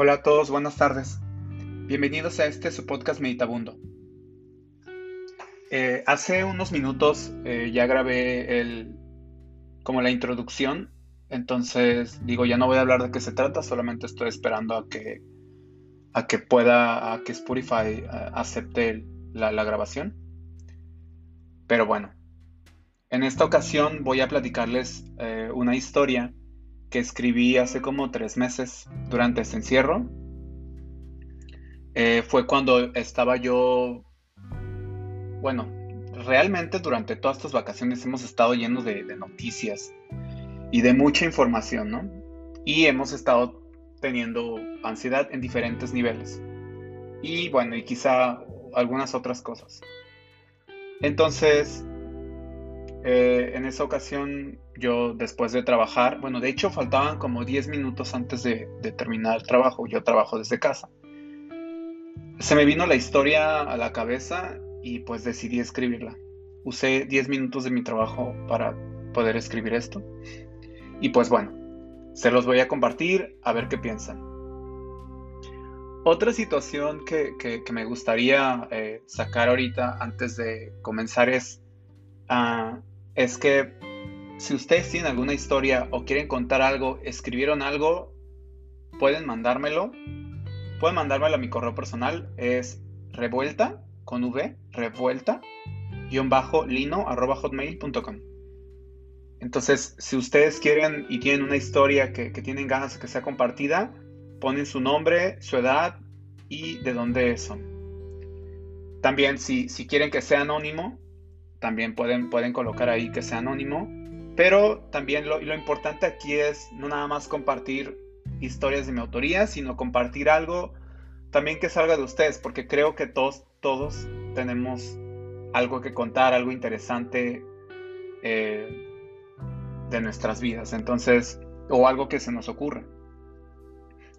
Hola a todos, buenas tardes. Bienvenidos a este su podcast Meditabundo. Eh, hace unos minutos eh, ya grabé el, como la introducción, entonces digo ya no voy a hablar de qué se trata, solamente estoy esperando a que a que pueda, a que Spotify eh, acepte la, la grabación. Pero bueno, en esta ocasión voy a platicarles una historia que escribí hace como tres meses durante este encierro. Eh, fue cuando estaba yo, bueno, realmente durante todas estas vacaciones hemos estado llenos de, noticias y de mucha información, ¿no? Y hemos estado teniendo ansiedad en diferentes niveles. Y bueno, y quizá algunas otras cosas. Entonces, eh, en esa ocasión yo después de trabajar, bueno, de hecho faltaban como 10 minutos antes de, terminar el trabajo, yo trabajo desde casa. Se me vino la historia a la cabeza y pues decidí escribirla. Usé 10 minutos de mi trabajo para poder escribir esto. Y pues bueno, se los voy a compartir a ver qué piensan. Otra situación que, me gustaría eh, sacar ahorita antes de comenzar es, uh, es que si ustedes tienen alguna historia o quieren contar algo, escribieron algo, pueden mandármelo. Pueden mandármelo a mi correo personal. Es revuelta con V, revuelta, guion bajo lino arroba hotmail.com. Entonces, si ustedes quieren y tienen una historia que, tienen ganas de que sea compartida, ponen su nombre, su edad y de dónde son. También, si, si quieren que sea anónimo, también pueden, pueden colocar ahí que sea anónimo. Pero también lo, lo importante aquí es no nada más compartir historias de mi autoría, sino compartir algo también que salga de ustedes, porque creo que todos, todos tenemos algo que contar, algo interesante eh, de nuestras vidas. Entonces, o algo que se nos ocurra.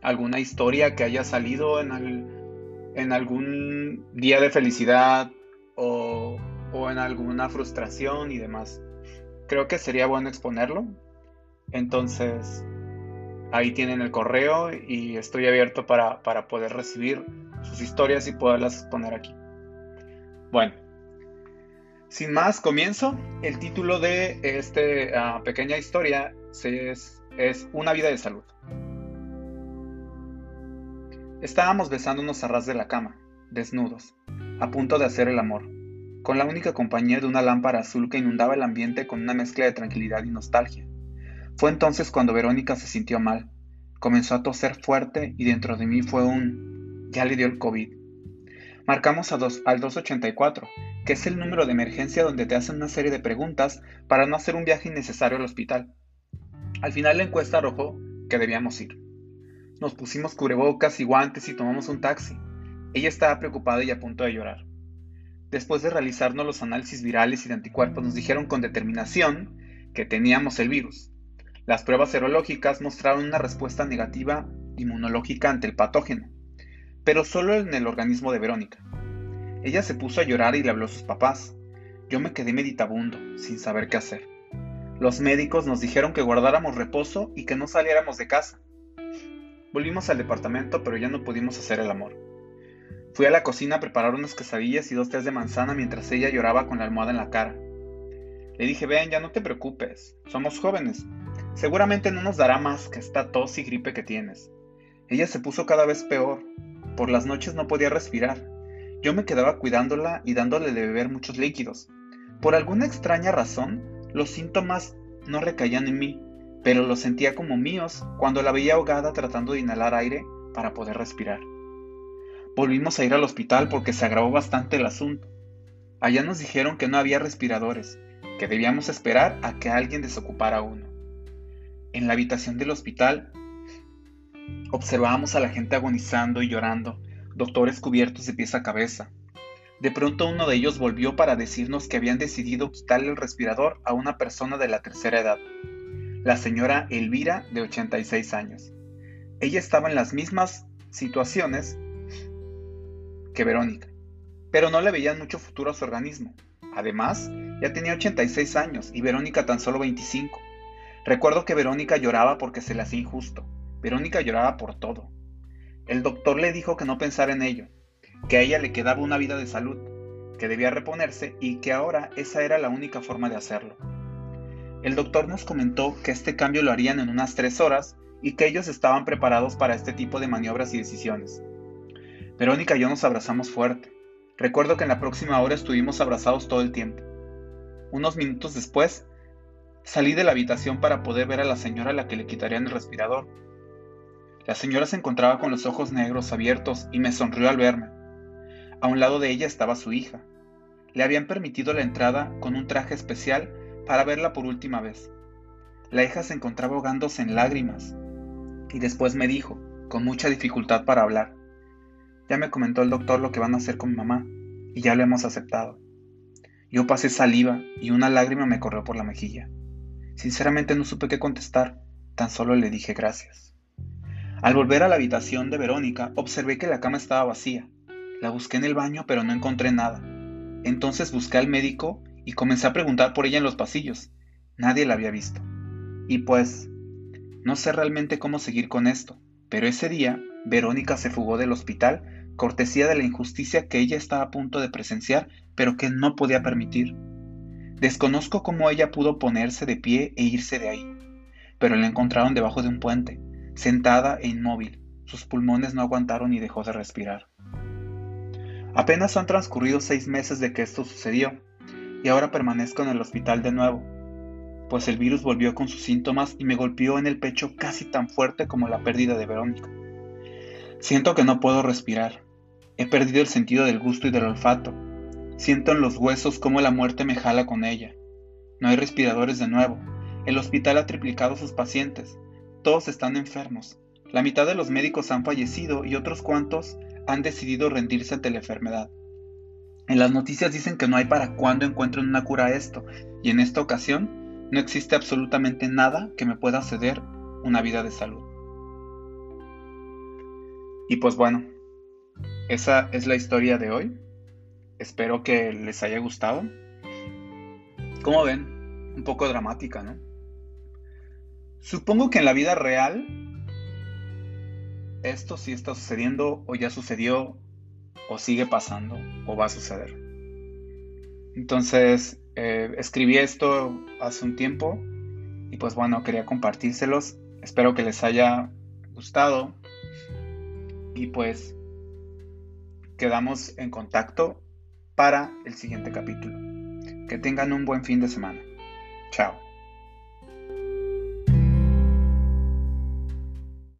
Alguna historia que haya salido en, en algún día de felicidad o, o en alguna frustración y demás creo que sería bueno exponerlo. Entonces, ahí tienen el correo y estoy abierto para, poder recibir sus historias y poderlas poner aquí. Bueno, sin más, comienzo. El título de esta pequeña historia es, es Una vida de salud. Estábamos besándonos a ras de la cama, desnudos, a punto de hacer el amor con la única compañía de una lámpara azul que inundaba el ambiente con una mezcla de tranquilidad y nostalgia. Fue entonces cuando Verónica se sintió mal. Comenzó a toser fuerte y dentro de mí fue un... ya le dio el COVID. Marcamos a dos, al 284, que es el número de emergencia donde te hacen una serie de preguntas para no hacer un viaje innecesario al hospital. Al final la encuesta arrojó que debíamos ir. Nos pusimos cubrebocas y guantes y tomamos un taxi. Ella estaba preocupada y a punto de llorar. Después de realizarnos los análisis virales y de anticuerpos, nos dijeron con determinación que teníamos el virus. Las pruebas serológicas mostraron una respuesta negativa inmunológica ante el patógeno, pero solo en el organismo de Verónica. Ella se puso a llorar y le habló a sus papás. Yo me quedé meditabundo, sin saber qué hacer. Los médicos nos dijeron que guardáramos reposo y que no saliéramos de casa. Volvimos al departamento, pero ya no pudimos hacer el amor. Fui a la cocina a preparar unas quesadillas y dos tés de manzana mientras ella lloraba con la almohada en la cara. Le dije, ven, ya no te preocupes, somos jóvenes. Seguramente no nos dará más que esta tos y gripe que tienes. Ella se puso cada vez peor. Por las noches no podía respirar. Yo me quedaba cuidándola y dándole de beber muchos líquidos. Por alguna extraña razón, los síntomas no recaían en mí, pero los sentía como míos cuando la veía ahogada tratando de inhalar aire para poder respirar. Volvimos a ir al hospital porque se agravó bastante el asunto. Allá nos dijeron que no había respiradores, que debíamos esperar a que alguien desocupara uno. En la habitación del hospital observábamos a la gente agonizando y llorando, doctores cubiertos de pies a cabeza. De pronto uno de ellos volvió para decirnos que habían decidido quitarle el respirador a una persona de la tercera edad, la señora Elvira de 86 años. Ella estaba en las mismas situaciones Verónica, pero no le veían mucho futuro a su organismo. Además, ya tenía 86 años y Verónica tan solo 25. Recuerdo que Verónica lloraba porque se le hacía injusto. Verónica lloraba por todo. El doctor le dijo que no pensara en ello, que a ella le quedaba una vida de salud, que debía reponerse y que ahora esa era la única forma de hacerlo. El doctor nos comentó que este cambio lo harían en unas tres horas y que ellos estaban preparados para este tipo de maniobras y decisiones. Verónica y yo nos abrazamos fuerte. Recuerdo que en la próxima hora estuvimos abrazados todo el tiempo. Unos minutos después, salí de la habitación para poder ver a la señora a la que le quitarían el respirador. La señora se encontraba con los ojos negros abiertos y me sonrió al verme. A un lado de ella estaba su hija. Le habían permitido la entrada con un traje especial para verla por última vez. La hija se encontraba ahogándose en lágrimas y después me dijo, con mucha dificultad para hablar, ya me comentó el doctor lo que van a hacer con mi mamá y ya lo hemos aceptado. Yo pasé saliva y una lágrima me corrió por la mejilla. Sinceramente no supe qué contestar, tan solo le dije gracias. Al volver a la habitación de Verónica, observé que la cama estaba vacía. La busqué en el baño, pero no encontré nada. Entonces busqué al médico y comencé a preguntar por ella en los pasillos. Nadie la había visto. Y pues, no sé realmente cómo seguir con esto, pero ese día Verónica se fugó del hospital cortesía de la injusticia que ella estaba a punto de presenciar, pero que no podía permitir. Desconozco cómo ella pudo ponerse de pie e irse de ahí, pero la encontraron debajo de un puente, sentada e inmóvil. Sus pulmones no aguantaron y dejó de respirar. Apenas han transcurrido seis meses de que esto sucedió, y ahora permanezco en el hospital de nuevo, pues el virus volvió con sus síntomas y me golpeó en el pecho casi tan fuerte como la pérdida de Verónica. Siento que no puedo respirar, He perdido el sentido del gusto y del olfato. Siento en los huesos cómo la muerte me jala con ella. No hay respiradores de nuevo. El hospital ha triplicado sus pacientes. Todos están enfermos. La mitad de los médicos han fallecido y otros cuantos han decidido rendirse ante la enfermedad. En las noticias dicen que no hay para cuándo encuentren una cura a esto, y en esta ocasión no existe absolutamente nada que me pueda ceder una vida de salud. Y pues bueno, esa es la historia de hoy. Espero que les haya gustado. Como ven, un poco dramática, ¿no? Supongo que en la vida real esto sí está sucediendo o ya sucedió o sigue pasando o va a suceder. Entonces, eh, escribí esto hace un tiempo y pues bueno, quería compartírselos. Espero que les haya gustado y pues quedamos en contacto para el siguiente capítulo. Que tengan un buen fin de semana. Chao.